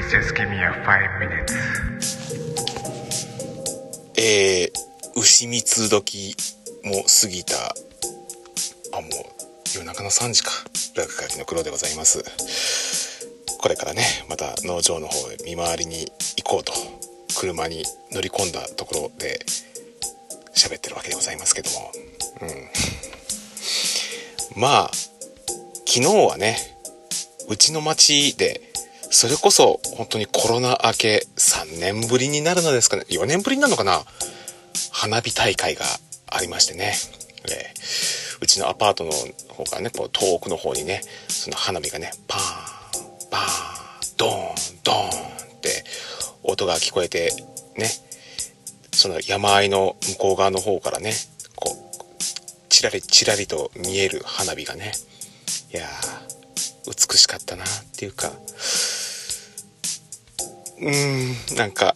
Please just give me a five minutes. えー、牛蜜時も過ぎた、あ、もう夜中の3時か。落書きの黒でございます。これからね、また農場の方へ見回りに行こうと、車に乗り込んだところで喋ってるわけでございますけども。うん。まあ、昨日はね、うちの町で、それこそ本当にコロナ明け3年ぶりになるのですかね。4年ぶりなのかな。花火大会がありましてね、えーうちのアパートの方からねこう遠くの方にねその花火がねパーンパーンドーンドーンって音が聞こえてねその山あいの向こう側の方からねこうちらりちらりと見える花火がねいやー美しかったなっていうかうーん。なんか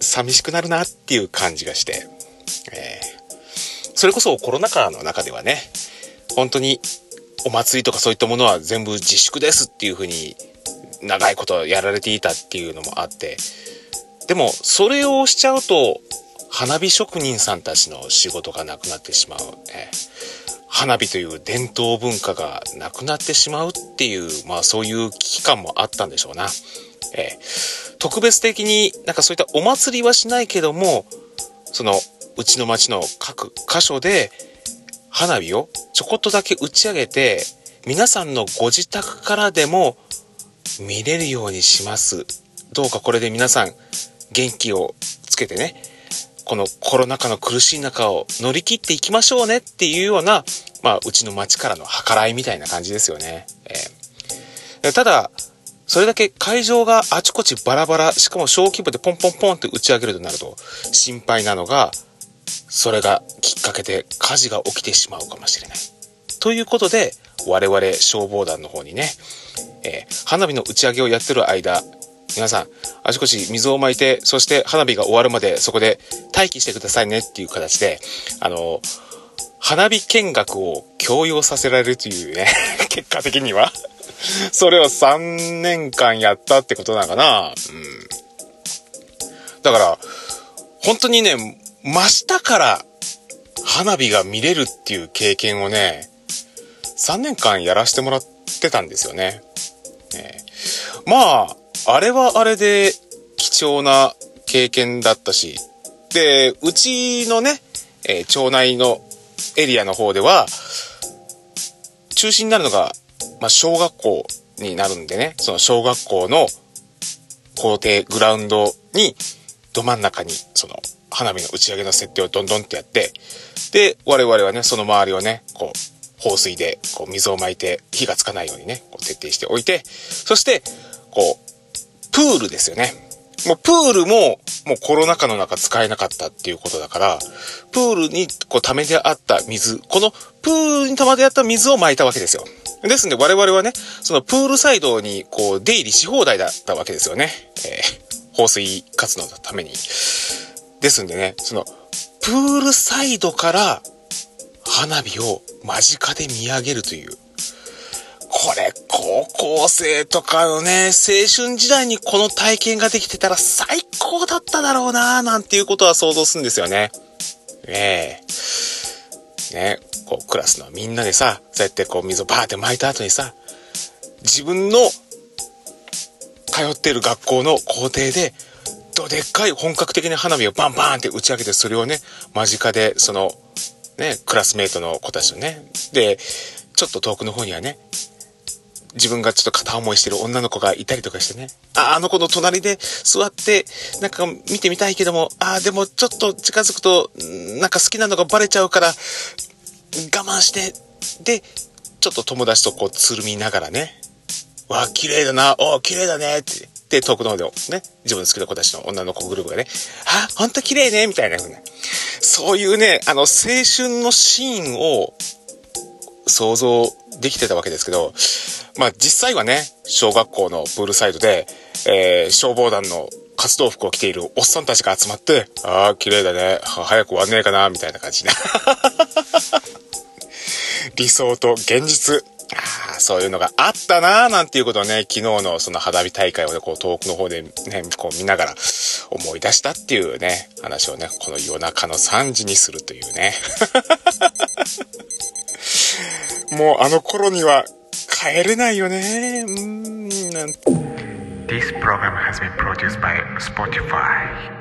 寂しくなるなっていう感じがして、えー。それこそコロナ禍の中ではね本当にお祭りとかそういったものは全部自粛ですっていう風に長いことやられていたっていうのもあってでもそれをしちゃうと花火職人さんたちの仕事がなくなってしまう、えー。花火という伝統文化がなくなってしまうっていうまあそういう危機感もあったんでしょうな。えー特別的になんかそういったお祭りはしないけどもそのうちの町の各箇所で花火をちょこっとだけ打ち上げて皆さんのご自宅からでも見れるようにしますどうかこれで皆さん元気をつけてねこのコロナ禍の苦しい中を乗り切っていきましょうねっていうような、まあ、うちの町からの計らいみたいな感じですよね。えーただ、それだけ会場があちこちバラバラ、しかも小規模でポンポンポンって打ち上げるとなると、心配なのが、それがきっかけで火事が起きてしまうかもしれない。ということで、我々消防団の方にね、えー花火の打ち上げをやってる間、皆さん、あちこち水をまいて、そして花火が終わるまでそこで待機してくださいねっていう形で、あの、花火見学を強要させられるというね、結果的には。それを3年間やったってことなのかなうん。だから、本当にね、真下から花火が見れるっていう経験をね、3年間やらせてもらってたんですよね。えーまあ、あれはあれで貴重な経験だったし、で、うちのね、えー町内のエリアの方では、中心になるのが、まあ、小学校になるんでね、その小学校の校庭、グラウンドに、ど真ん中に、その、花火の打ち上げの設定をどんどんってやって、で、我々はね、その周りをね、こう、放水で、こう、水をまいて、火がつかないようにね、こう徹底しておいて、そして、こう、プールですよね。もうプールも、もうコロナ禍の中使えなかったっていうことだから、プールにこう溜めてあった水、このプールに溜まってあった水を撒いたわけですよ。ですんで我々はね、そのプールサイドにこう出入りし放題だったわけですよね。えー放水活動のために。ですんでね、そのプールサイドから花火を間近で見上げるという。これ、高校生とかのね、青春時代にこの体験ができてたら最高だっただろうななんていうことは想像するんですよね。ええね、こう、クラスのみんなでさ、そうやってこう、水をバーって撒いた後にさ、自分の通っている学校の校庭で、どでっかい本格的な花火をバンバンって打ち上げて、それをね、間近で、その、ね、クラスメイトの子たちとね、で、ちょっと遠くの方にはね、自分がちょっと片思いしてる女の子がいたりとかしてね、あ、あの子の隣で座って、なんか見てみたいけども、あ、でもちょっと近づくと、なんか好きなのがバレちゃうから、我慢して、で、ちょっと友達とこうつるみながらね、わあ、綺麗だな、お綺麗だね、って。で、遠くの方でもね、自分の好きな子たちの女の子グループがね、あ、ほんと綺麗ね、みたいな風な。そういうね、あの、青春のシーンを想像できてたわけですけど、まあ実際はね、小学校のプールサイドで、えー、消防団の活動服を着ているおっさんたちが集まって、ああ、綺麗だね。早く終わんねえかな、みたいな感じで。理想と現実。ああ、そういうのがあったななんていうことをね、昨日のその花火大会をね、こう遠くの方でね、こう見ながら思い出したっていうね、話をね、この夜中の3時にするというね。もうあの頃には帰れないよね。うん、なん This program has been produced by Spotify.